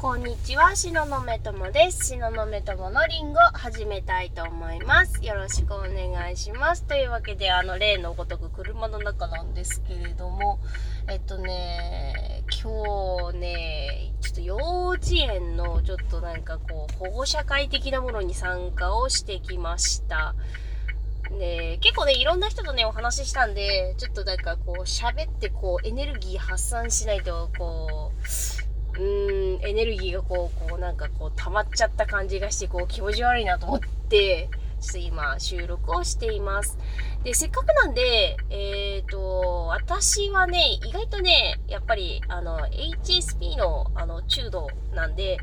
こんにちは、しののめともです。しののめとものりんご始めたいと思います。よろしくお願いします。というわけで、あの、例のごとく車の中なんですけれども、えっとね、今日ね、ちょっと幼稚園のちょっとなんかこう、保護者会的なものに参加をしてきました。で、結構ね、いろんな人とね、お話ししたんで、ちょっとなんかこう、喋ってこう、エネルギー発散しないと、こう、うーん、エネルギーがこう、こうなんかこう溜まっちゃった感じがして、こう気持ち悪いなと思って、ちょっと今収録をしています。で、せっかくなんで、えっ、ー、と、私はね、意外とね、やっぱり、あの、HSP の、あの、中度なんで、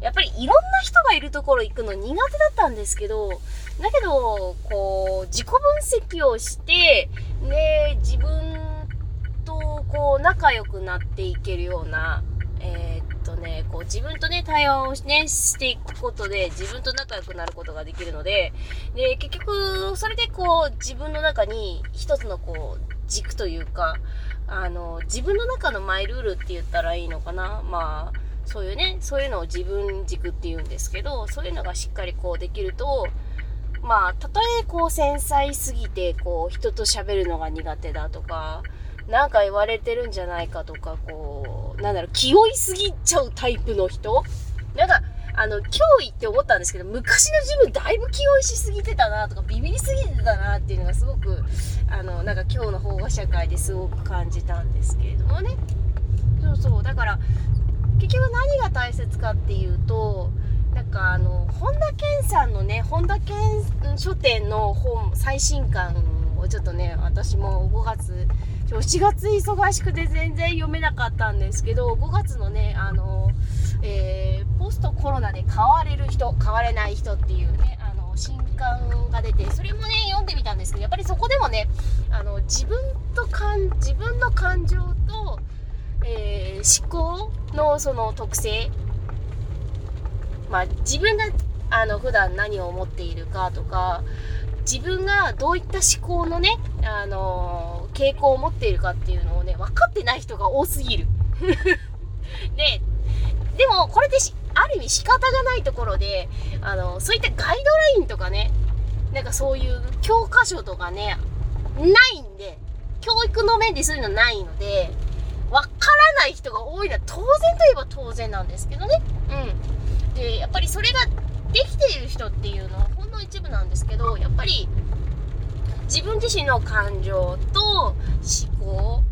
やっぱりいろんな人がいるところ行くの苦手だったんですけど、だけど、こう、自己分析をして、ね、自分とこう仲良くなっていけるような、えー、っとね、こう自分とね、対話をね、していくことで自分と仲良くなることができるので、で、結局、それでこう自分の中に一つのこう軸というか、あの、自分の中のマイルールって言ったらいいのかな。まあ、そういうね、そういうのを自分軸って言うんですけど、そういうのがしっかりこうできると、まあ、たとえこう繊細すぎて、こう人と喋るのが苦手だとか、なんか言われてるんじゃないかとか、こう、なんだろう、気負いすぎちゃうタイプの人？なんか、あの、脅威って思ったんですけど、昔の自分だいぶ気負いしすぎてたなとか、ビビりすぎてたなっていうのがすごく、あの、なんか今日の保護者会ですごく感じたんですけれどもね。そうそう。だから、結局何が大切かっていうと、なんかあの、本田健さんのね、本田健書店の本、最新刊をちょっとね、私も5月、4月忙しくて全然読めなかったんですけど、5月のね、あの、えー、ポストコロナで変われる人、変われない人っていうね、あの、新刊が出て、それもね、読んでみたんですけど、やっぱりそこでもね、あの、自分と感、自分の感情と、えー、思考のその特性、まあ、自分があの普段何を思っているかとか自分がどういった思考のね、あの傾向を持っているかっていうのをね、分かってない人が多すぎる。で、でもこれである意味仕方がないところで、あの、そういったガイドラインとかね、なんかそういう教科書とかね、ないんで、教育の面でそういうのないので、わからない人が多いのは当然といえば当然なんですけどね。うん。で、やっぱりそれができている人っていうのの一部なんですけど、やっぱり自分自身の感情と思考。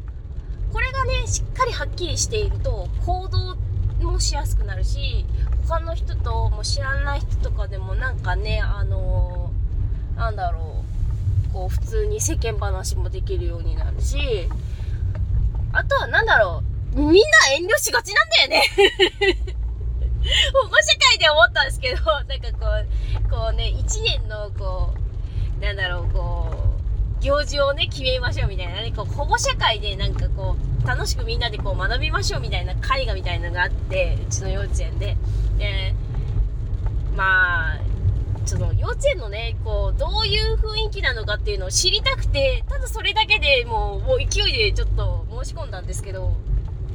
これがねしっかりはっきりしていると行動もしやすくなるし他の人とも知らない人とかでもなんかねあの、なんだろうこう普通に世間話もできるようになるしあとはなんだろうみんな遠慮しがちなんだよね。保護者会で思ったんですけど なんかこうこうね1年のこうなんだろうこう行事をね、決めましょうみたいなね、こう保護者会でなんかこう、楽しくみんなでこう学びましょうみたいな絵画みたいなのがあって、うちの幼稚園で。で、まあ、その幼稚園のね、こう、どういう雰囲気なのかっていうのを知りたくて、ただそれだけでもう、もう勢いでちょっと申し込んだんですけど、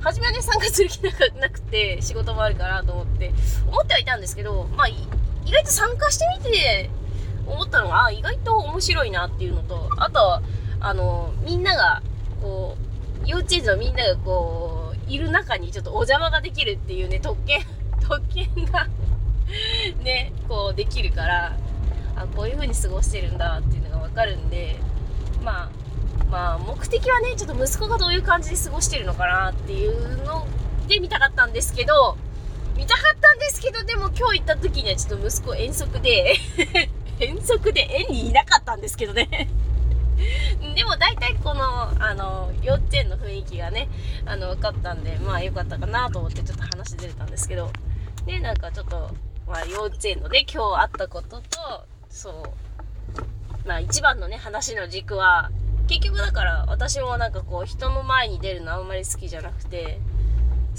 初めはね、参加する気ななくて、仕事もあるかなと思って、思ってはいたんですけど、まあ、意外と参加してみて、思ったのが、あ、意外と面白いなっていうのと、あとは、あの、みんなが、こう、幼稚園児のみんながこう、いる中にちょっとお邪魔ができるっていうね、特権、特権が ね、こうできるから、あ、こういう風に過ごしてるんだっていうのがわかるんで、まあ、まあ、目的はね、ちょっと息子がどういう感じで過ごしてるのかなっていうので見たかったんですけど、見たかったんですけど、でも今日行った時にはちょっと息子遠足で 遠足で園にいなかったんですけどね。でも大体この、あの、幼稚園の雰囲気がね、あの、分かったんで、まあ良かったかなと思ってちょっと話出れたんですけど、で、なんかちょっと、まあ幼稚園のね、今日あったことと、そう、まあ一番のね、話の軸は、結局だから私もなんかこう人の前に出るのあんまり好きじゃなくて、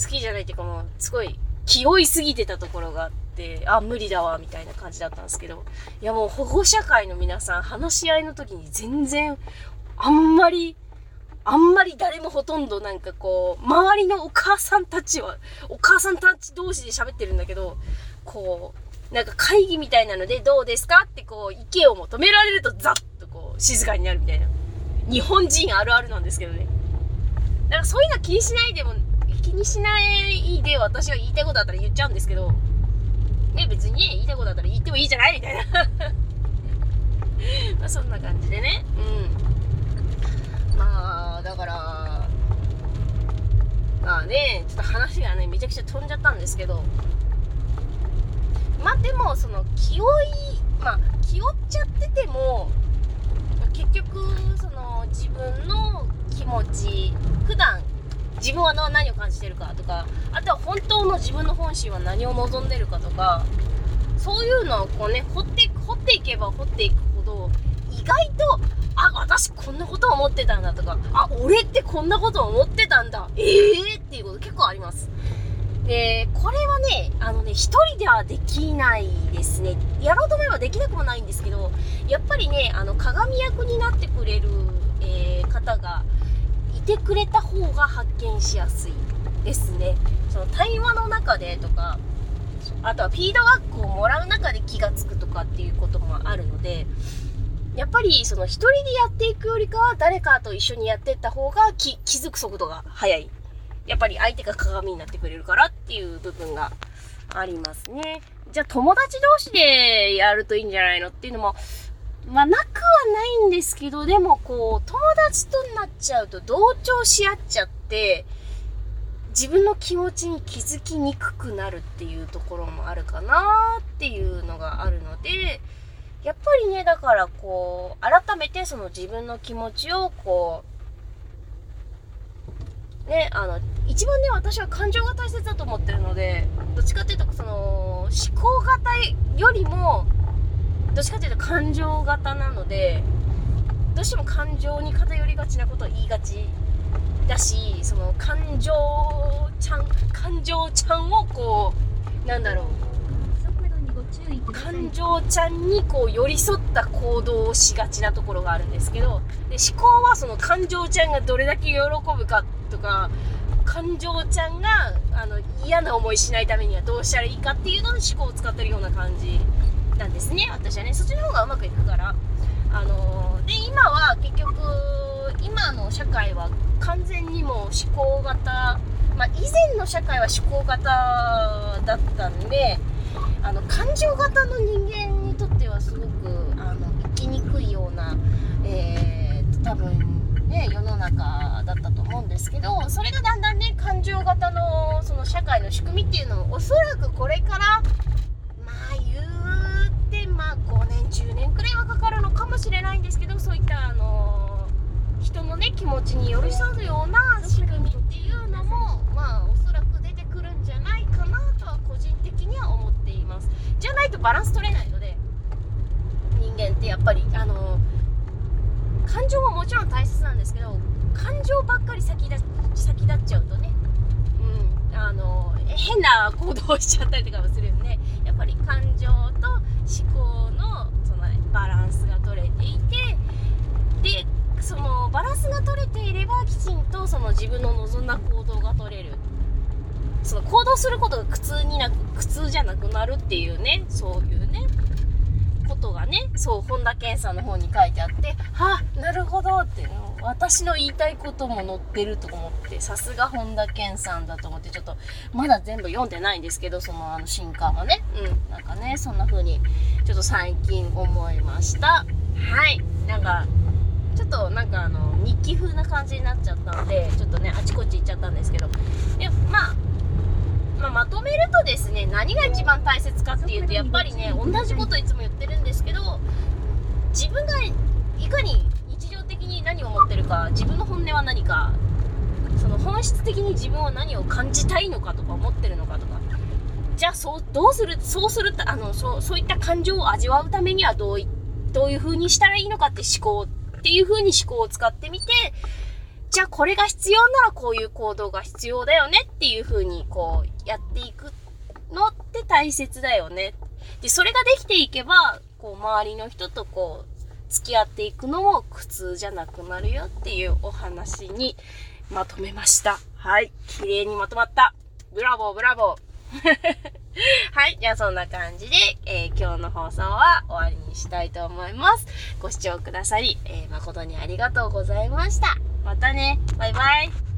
好きじゃないっていうかもうすごい気負いすぎてたところがあって、あ、無理だわ、みたいな感じだったんですけど、いやもう保護者会の皆さん、話し合いの時に全然、あんまりあんまり誰もほとんどなんかこう、周りのお母さんたちは、お母さんたち同士で喋ってるんだけど、こう、なんか会議みたいなのでどうですかってこう、意見を求められるとザッとこう、静かになるみたいな。日本人あるあるなんですけどね。だからそういうの気にしないでも、気にしないで私は言いたいことあったら言っちゃうんですけど、ね、別に、言いたいことあったら言ってもいいじゃないみたいな。まあそんな感じでね。うん。まあ、だから、まあね、ちょっと話がね、めちゃくちゃ飛んじゃったんですけど、まあでも、その、気負い、まあ、気負っちゃってても、結局、その、自分の気持ち、普段、自分は何を感じてるかとか、あとは本当の自分の本心は何を望んでるかとか、そういうのをこうね、掘って、掘っていけば掘っていくほど、意外と、あ、私こんなこと思ってたんだとか、あ、俺ってこんなこと思ってたんだ、ええー、っていうこと結構あります。で、これはね、あのね、一人ではできないですね。できなくもないんですけど、やっぱりね、あの、鏡役になってくれる、えー、方がいてくれた方が発見しやすいですね。その対話の中でとか、あとはフィードバックをもらう中で気がつくとかっていうこともあるので、やっぱりその一人でやっていくよりかは誰かと一緒にやっていった方が気づく速度が速い。やっぱり相手が鏡になってくれるからっていう部分がありますね。じゃあ友達同士でやるといいんじゃないの？っていうのも、まあなくはないんですけど、でもこう、友達となっちゃうと同調し合っちゃって、自分の気持ちに気づきにくくなるっていうところもあるかなっていうのがあるので、やっぱりね、だからこう、改めてその自分の気持ちをこう、ね、あの、一番ね、私は感情が大切だと思ってるので、どっちかっていうと、その、思考型よりも、どっちかっていうと感情型なので、どうしても感情に偏りがちなことを言いがちだしその感情ちゃん感情ちゃんをこうなんだろう感情ちゃんにこう寄り添った行動をしがちなところがあるんですけどで思考はその感情ちゃんがどれだけ喜ぶかとか感情ちゃんがあの嫌な思いしないためにはどうしたらいいかっていうので思考を使ってるような感じなんですね私はね。そっちの方がうまくいくから。あの、で今は結局今の社会は完全にもう思考型、まあ、以前の社会は思考型だったんであの感情型の人間にとってはすごくあの生きにくいような、えー、多分ね世の中だったと思うんですけどそれがだんだんね感情型のその社会の仕組みっていうのをおそらくこれからまあ言うてまあ5年10年くらいはかかるのかもしれないんですけどそういったあの人のね気持ちに寄り添うような仕組みっていうのもまあおそらく出てくるんじゃないかなとは個人的には思っています。じゃないとバランス取れないので人間ってやっぱりあの感情ももちろん大切なんですけど感情ばっかり先立先立っちゃうとねうんあの変な行動をしちゃったりとかもするんでやっぱり感情と思考のそのバランスが取れていてでそのバランスが取れていればきちんとその自分の望んだ行動が取れる。その行動することが苦痛になく苦痛じゃなくなるっていうねそういうねことがねそう本田健さんの方に書いてあってはあなるほどって私の言いたいことも載ってると思ってさすが本田健さんだと思ってちょっとまだ全部読んでないんですけどそのあの新刊はね。うん。なんかねそんな風にちょっと最近思いました。はい。なんかちょっとなんかあの日記風な感じになっちゃったのでちょっとねあちこち行っちゃったんですけど。で、まあ、まあ、まとめるとですね何が一番大切かっていうとやっぱりね同じこといつも言ってるんですけど自分がいかに日常的に何を思ってるか自分の本音は何かその本質的に自分は何を感じたいのかとか思ってるのかとかじゃあそうどうするそうするあのそうそういった感情を味わうためにはどうどういう風にしたらいいのかって思考っていう風に思考を使ってみて、じゃあこれが必要ならこういう行動が必要だよねっていう風にこうやっていくのって大切だよね。で、それができていけば、こう周りの人とこう付き合っていくのも苦痛じゃなくなるよっていうお話にまとめました。はい。綺麗にまとまった。ブラボー、ブラボー。はい。じゃあそんな感じで、えー、今日の放送は終わりにしたいと思います。ご視聴くださり、えー、誠にありがとうございました。またね。バイバイ。